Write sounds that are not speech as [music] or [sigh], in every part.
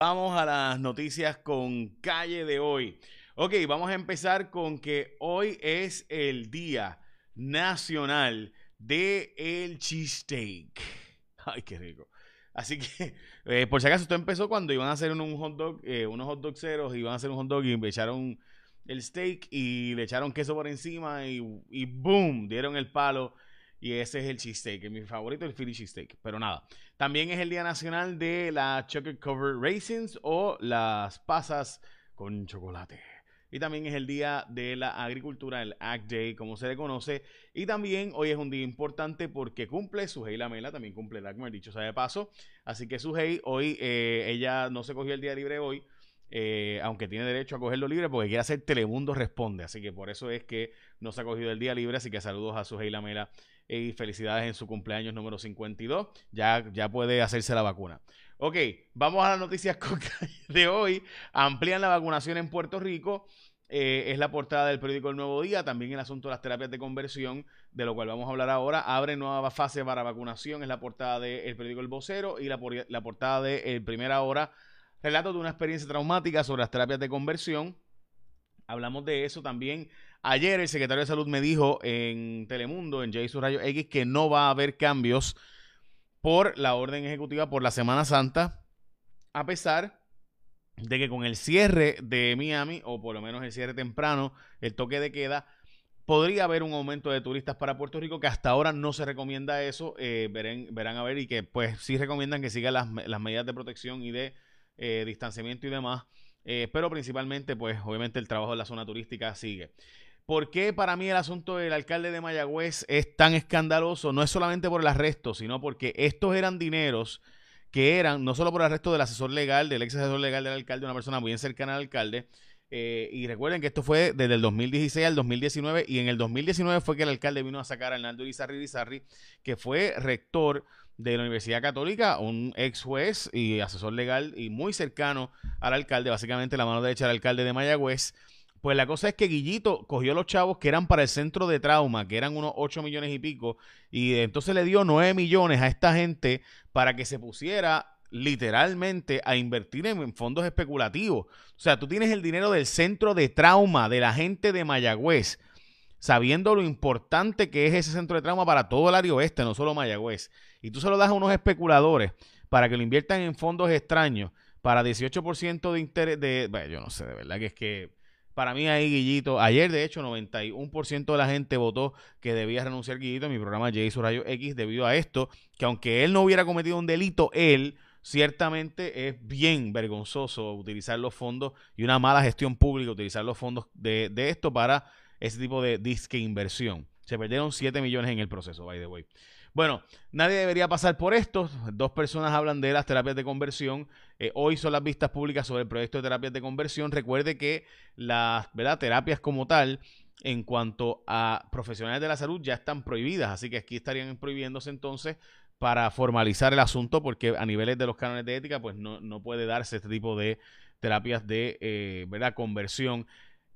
Vamos a las noticias con calle de hoy. Ok, vamos a empezar con que hoy es el Día Nacional de el Cheesesteak. [laughs] Ay, qué rico. Así que, [laughs] eh, por si acaso, esto empezó cuando iban a hacer un, hot dog, eh, unos hot iban a hacer un hot dog y me echaron el steak y le echaron queso por encima y, y boom, dieron el palo y ese es el cheesesteak. Mi favorito es el Philly cheesesteak. Pero nada. También es el Día Nacional de la Chocolate Covered Raisins o las pasas con chocolate. Y también es el Día de la Agricultura, el Ag Day, como se le conoce. Y también hoy es un día importante porque cumple Sujei Lamela, también cumple el dicho sea de paso. Así que Sujei, hoy eh, ella no se cogió el día libre hoy, eh, aunque tiene derecho a cogerlo libre porque quiere hacer Telemundo Responde. Así que por eso es que no se ha cogido el día libre. Así que saludos a Sujei Lamela y felicidades en su cumpleaños número 52. Ya, ya puede hacerse la vacuna. Ok, vamos a las noticias [laughs] de hoy. Amplían la vacunación en Puerto Rico. Eh, es la portada del periódico El Nuevo Día, también el asunto de las terapias de conversión, de lo cual vamos a hablar ahora. Abre nueva fase para vacunación, es la portada del periódico El Vocero y la, la portada de el Primera Hora, relato de una experiencia traumática sobre las terapias de conversión. Hablamos de eso también. Ayer el secretario de Salud me dijo en Telemundo, en J. Rayo X, que no va a haber cambios por la orden ejecutiva por la Semana Santa, a pesar de que con el cierre de Miami, o por lo menos el cierre temprano, el toque de queda, podría haber un aumento de turistas para Puerto Rico, que hasta ahora no se recomienda eso, eh, verán, a ver, y que pues sí recomiendan que sigan las, medidas de protección y de eh, distanciamiento y demás eh, pero principalmente, pues obviamente el trabajo de la zona turística sigue. ¿Por qué para mí el asunto del alcalde de Mayagüez es tan escandaloso? No es solamente por el arresto, sino porque estos eran dineros que eran, no solo por el arresto del asesor legal, del ex asesor legal del alcalde, una persona muy cercana al alcalde, eh, y recuerden que esto fue desde el 2016 al 2019 y en el 2019 fue que el alcalde vino a sacar a Hernando Irizarri Irizarri, que fue rector de la Universidad Católica, un ex juez y asesor legal y muy cercano al alcalde, básicamente la mano derecha del alcalde de Mayagüez. Pues la cosa es que Guillito cogió los chavos que eran para el centro de trauma, que eran unos 8 millones y pico, y entonces le dio 9 millones a esta gente para que se pusiera literalmente a invertir en, fondos especulativos. O sea, tú tienes el dinero del centro de trauma de la gente de Mayagüez, sabiendo lo importante que es ese centro de trauma para todo el área oeste, no solo Mayagüez. Y tú se lo das a unos especuladores para que lo inviertan en fondos extraños para 18% de interés de... Bueno, yo no sé, de verdad que es que para mí ahí Guillito, ayer de hecho 91% de la gente votó que debía renunciar Guillito en mi programa J. Rayo X debido a esto, que aunque él no hubiera cometido un delito, él ciertamente es bien vergonzoso utilizar los fondos y una mala gestión pública utilizar los fondos de, de esto para ese tipo de disque inversión. Se perdieron 7 millones en el proceso, by the way. Bueno, nadie debería pasar por esto. Dos personas hablan de las terapias de conversión. Eh, hoy son las vistas públicas sobre el proyecto de terapias de conversión. Recuerde que las terapias como tal, en cuanto a profesionales de la salud, ya están prohibidas. Así que aquí estarían prohibiéndose entonces para formalizar el asunto, porque a niveles de los cánones de ética, pues no, puede darse este tipo de terapias de eh, ¿verdad? conversión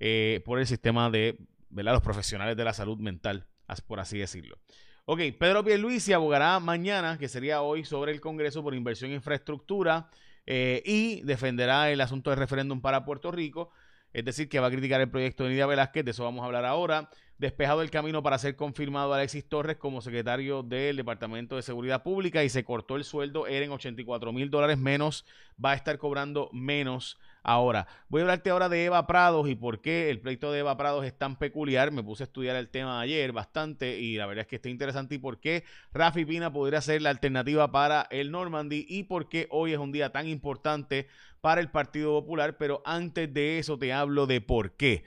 eh, por el sistema de ¿verdad? los profesionales de la salud mental, por así decirlo. Ok, Pedro Pierluisi abogará mañana, que sería hoy, sobre el Congreso por inversión en infraestructura eh, y defenderá el asunto del referéndum para Puerto Rico. Es decir, que va a criticar el proyecto de Nidia Velázquez, de eso vamos a hablar ahora. Despejado el camino para ser confirmado Alexis Torres como secretario del Departamento de Seguridad Pública y se cortó el sueldo, eran 84 mil dólares menos, va a estar cobrando menos Ahora, voy a hablarte ahora de Eva Prados y por qué el pleito de Eva Prados es tan peculiar. Me puse a estudiar el tema ayer bastante y la verdad es que está interesante y por qué Rafi Pina podría ser la alternativa para el Normandy y por qué hoy es un día tan importante para el Partido Popular. Pero antes de eso te hablo de por qué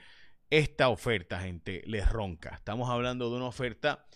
esta oferta, gente, les ronca. Estamos hablando de una oferta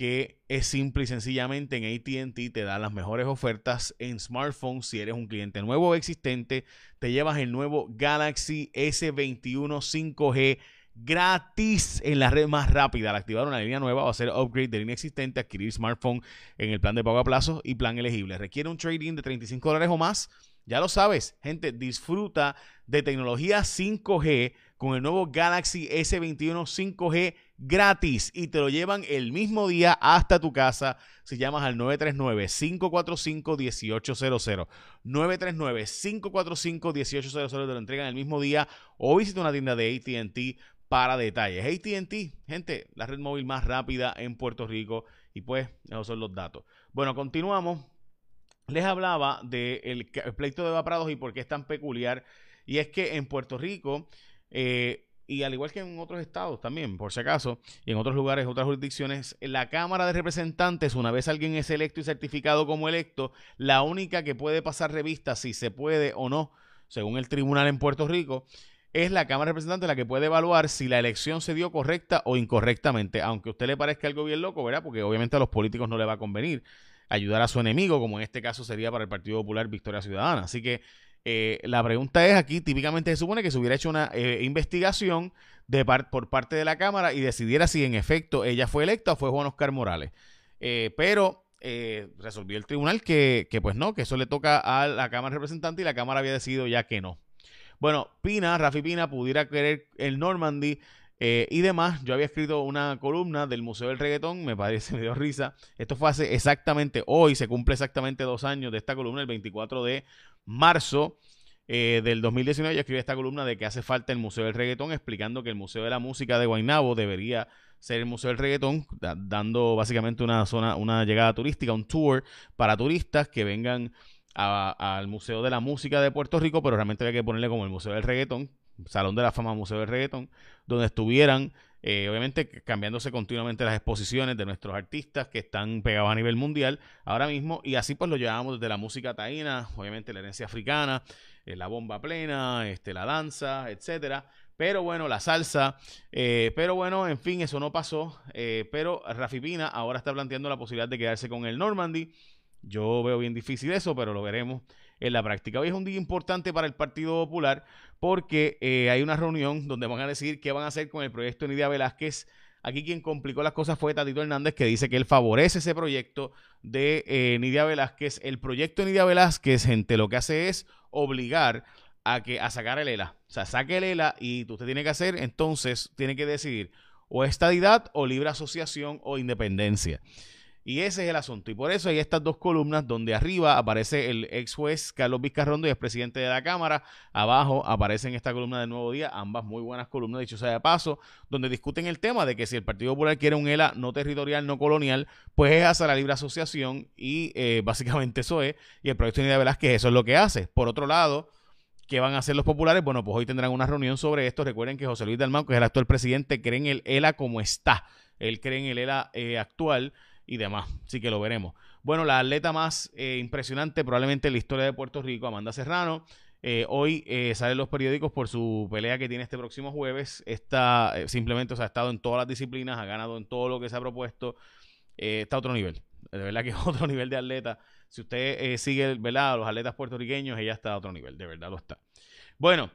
que es simple y sencillamente en ATT te da las mejores ofertas en smartphones. Si eres un cliente nuevo o existente, te llevas el nuevo Galaxy S21 5G gratis en la red más rápida. Al activar una línea nueva o hacer upgrade de línea existente, adquirir smartphone en el plan de pago a plazo y plan elegible. Requiere un trading de 35 dólares o más. Ya lo sabes, gente, disfruta de tecnología 5G con el nuevo Galaxy S21 5G gratis y te lo llevan el mismo día hasta tu casa si llamas al 939-545-1800. 939-545-1800 te lo entregan el mismo día o visita una tienda de ATT para detalles. ATT, gente, la red móvil más rápida en Puerto Rico y pues esos son los datos. Bueno, continuamos. Les hablaba del pleito de evaporados y por qué es tan peculiar. Y es que en Puerto Rico, eh, y al igual que en otros estados también, por si acaso, y en otros lugares, otras jurisdicciones, la Cámara de Representantes, una vez alguien es electo y certificado como electo, la única que puede pasar revista si se puede o no, según el tribunal en Puerto Rico, es la Cámara de Representantes la que puede evaluar si la elección se dio correcta o incorrectamente, aunque a usted le parezca algo bien loco, ¿verdad? Porque obviamente a los políticos no le va a convenir ayudar a su enemigo, como en este caso sería para el Partido Popular Victoria Ciudadana. Así que eh, la pregunta es aquí, típicamente se supone que se hubiera hecho una eh, investigación de por parte de la Cámara y decidiera si en efecto ella fue electa o fue Juan Oscar Morales. Eh, pero resolvió el tribunal que, que, pues no, que eso le toca a la Cámara Representante y la Cámara había decidido ya que no. Bueno, Pina, Rafi Pina pudiera querer el Normandy y demás, yo había escrito una columna del Museo del Reggaetón, me parece, [laughs] me dio risa. Esto fue hace exactamente, hoy se cumple exactamente dos años de esta columna, el 24 de marzo eh, del 2019. Yo escribí esta columna de que hace falta el Museo del Reggaetón, explicando que el Museo de la Música de Guaynabo debería ser el Museo del Reggaetón, dando básicamente una zona, una llegada turística, un tour para turistas que vengan al Museo de la Música de Puerto Rico, pero realmente había que ponerle como el Museo del Reggaetón, Salón de la Fama Museo del Reggaetón, donde estuvieran, eh, obviamente, cambiándose continuamente las exposiciones de nuestros artistas que están pegados a nivel mundial ahora mismo, y así pues lo llevamos desde la música taína, obviamente la herencia africana, eh, la bomba plena, este, la danza, etcétera. Pero bueno, la salsa. Eh, pero bueno, en fin, eso no pasó. pero Rafi Pina ahora está planteando la posibilidad de quedarse con el Normandy. Yo veo bien difícil eso, pero lo veremos en la práctica. Hoy es un día importante para el Partido Popular porque eh, hay una reunión donde van a decidir qué van a hacer con el proyecto Nidia Velázquez. Aquí quien complicó las cosas fue Tatito Hernández, que dice que él favorece ese proyecto de eh, Nidia Velázquez. El proyecto de Nidia Velázquez, gente, lo que hace es obligar a que a sacar el ELA. O sea, saque el ELA y usted tiene que hacer, entonces, tiene que decidir o estadidad o libre asociación o independencia. Y ese es el asunto. Y por eso hay estas dos columnas donde arriba aparece el ex juez Carlos Vizcarrondo y es presidente de la Cámara. Abajo aparece en esta columna de Nuevo Día, ambas muy buenas columnas, dicho sea de paso, donde discuten el tema de que si el Partido Popular quiere un ELA no territorial, no colonial, pues es hacer la libre asociación y eh, [laughs] básicamente eso es. Y el proyecto de Unidad Velázquez eso es lo que hace. Por otro lado, ¿qué van a hacer los populares? Bueno, pues hoy tendrán una reunión sobre esto. Recuerden que José Luis Dalmau, que es el actual presidente, cree en el ELA como está. Él cree en el ELA eh, actual y demás. Así que lo veremos. Bueno, la atleta más eh, impresionante probablemente en la historia de Puerto Rico, Amanda Serrano. Eh, hoy eh, salen los periódicos por su pelea que tiene este próximo jueves. Está simplemente, o sea, ha estado en todas las disciplinas, ha ganado en todo lo que se ha propuesto. está a otro nivel. De verdad que es [laughs] otro nivel de atleta. Si usted sigue, ¿verdad? A los atletas puertorriqueños, ella está a otro nivel. De verdad lo está. Bueno,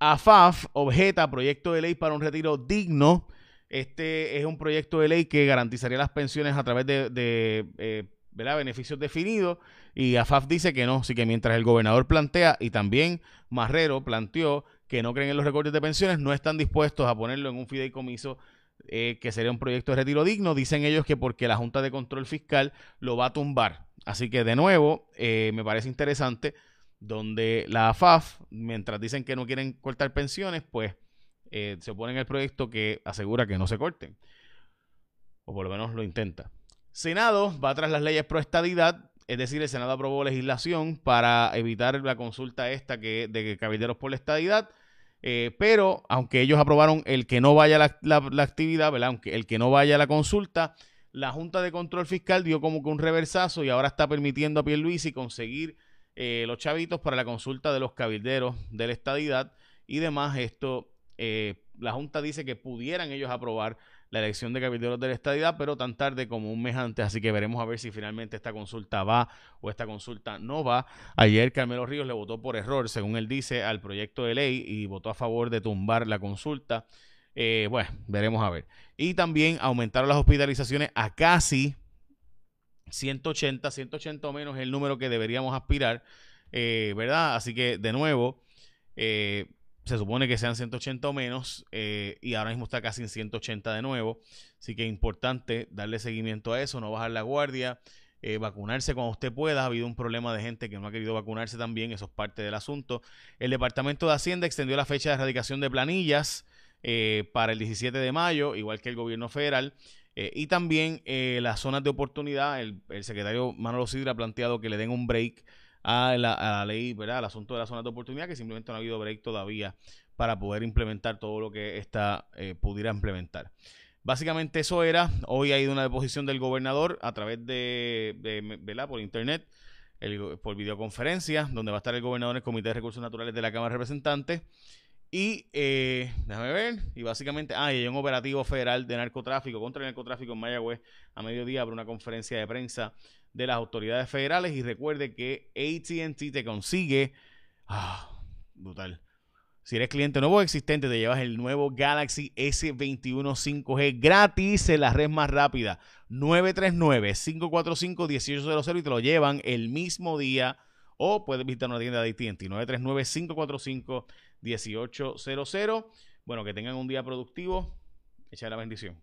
AFAF objeta proyecto de ley para un retiro digno este es un proyecto de ley que garantizaría las pensiones a través de, eh, beneficios definidos y AFAF dice que no, así que mientras el gobernador plantea y también Marrero planteó que no creen en los recortes de pensiones, no están dispuestos a ponerlo en un fideicomiso eh, que sería un proyecto de retiro digno. Dicen ellos que porque la Junta de Control Fiscal lo va a tumbar. Así que de nuevo, eh, me parece interesante donde la AFAF, mientras dicen que no quieren cortar pensiones, pues eh, se opone en el proyecto que asegura que no se corten. O por lo menos lo intenta. Senado va tras las leyes pro estadidad, es decir, el Senado aprobó legislación para evitar la consulta esta que, de cabilderos por la estadidad. Eh, pero aunque ellos aprobaron el que no vaya la, la, actividad, ¿verdad? Aunque el que no vaya a la consulta, la Junta de Control Fiscal dio como que un reversazo y ahora está permitiendo a Pierluisi conseguir eh, los chavitos para la consulta de los cabilderos de la estadidad y demás. Esto eh, la Junta dice que pudieran ellos aprobar la elección de cabilderos de la estadidad, pero tan tarde como un mes antes, así que veremos a ver si finalmente esta consulta va o esta consulta no va. Ayer Carmelo Ríos le votó por error, según él dice, al proyecto de ley y votó a favor de tumbar la consulta. Eh, bueno, veremos a ver. Y también aumentaron las hospitalizaciones a casi 180, 180 o menos el número que deberíamos aspirar, eh, ¿verdad? Así que de nuevo, se supone que sean 180 o menos eh, y ahora mismo está casi en 180 de nuevo. Así que es importante darle seguimiento a eso, no bajar la guardia, eh, vacunarse cuando usted pueda. Ha habido un problema de gente que no ha querido vacunarse también, eso es parte del asunto. El Departamento de Hacienda extendió la fecha de erradicación de planillas eh, para el 17 de mayo, igual que el gobierno federal. y también las zonas de oportunidad, el, el secretario Manolo Sidra ha planteado que le den un break a la, ley, ¿verdad? Al asunto de la zona de oportunidad, que simplemente no ha habido break todavía para poder implementar todo lo que esta eh, pudiera implementar. Básicamente eso era. Hoy ha ido una deposición del gobernador a través de, ¿verdad? Por internet, por videoconferencia, donde va a estar el gobernador en el Comité de Recursos Naturales de la Cámara de Representantes. Y eh, déjame ver, y básicamente, ah, hay un operativo federal de narcotráfico contra el narcotráfico en Mayagüez a mediodía para una conferencia de prensa de las autoridades federales. Y recuerde que ATT te consigue, ah, brutal. Si eres cliente nuevo o existente, te llevas el nuevo Galaxy S21 5G gratis en la red más rápida. 939-545-1800 y te lo llevan el mismo día. O puedes visitar una tienda de ATT. 939-545-1800. Bueno, que tengan un día productivo. Echa la bendición.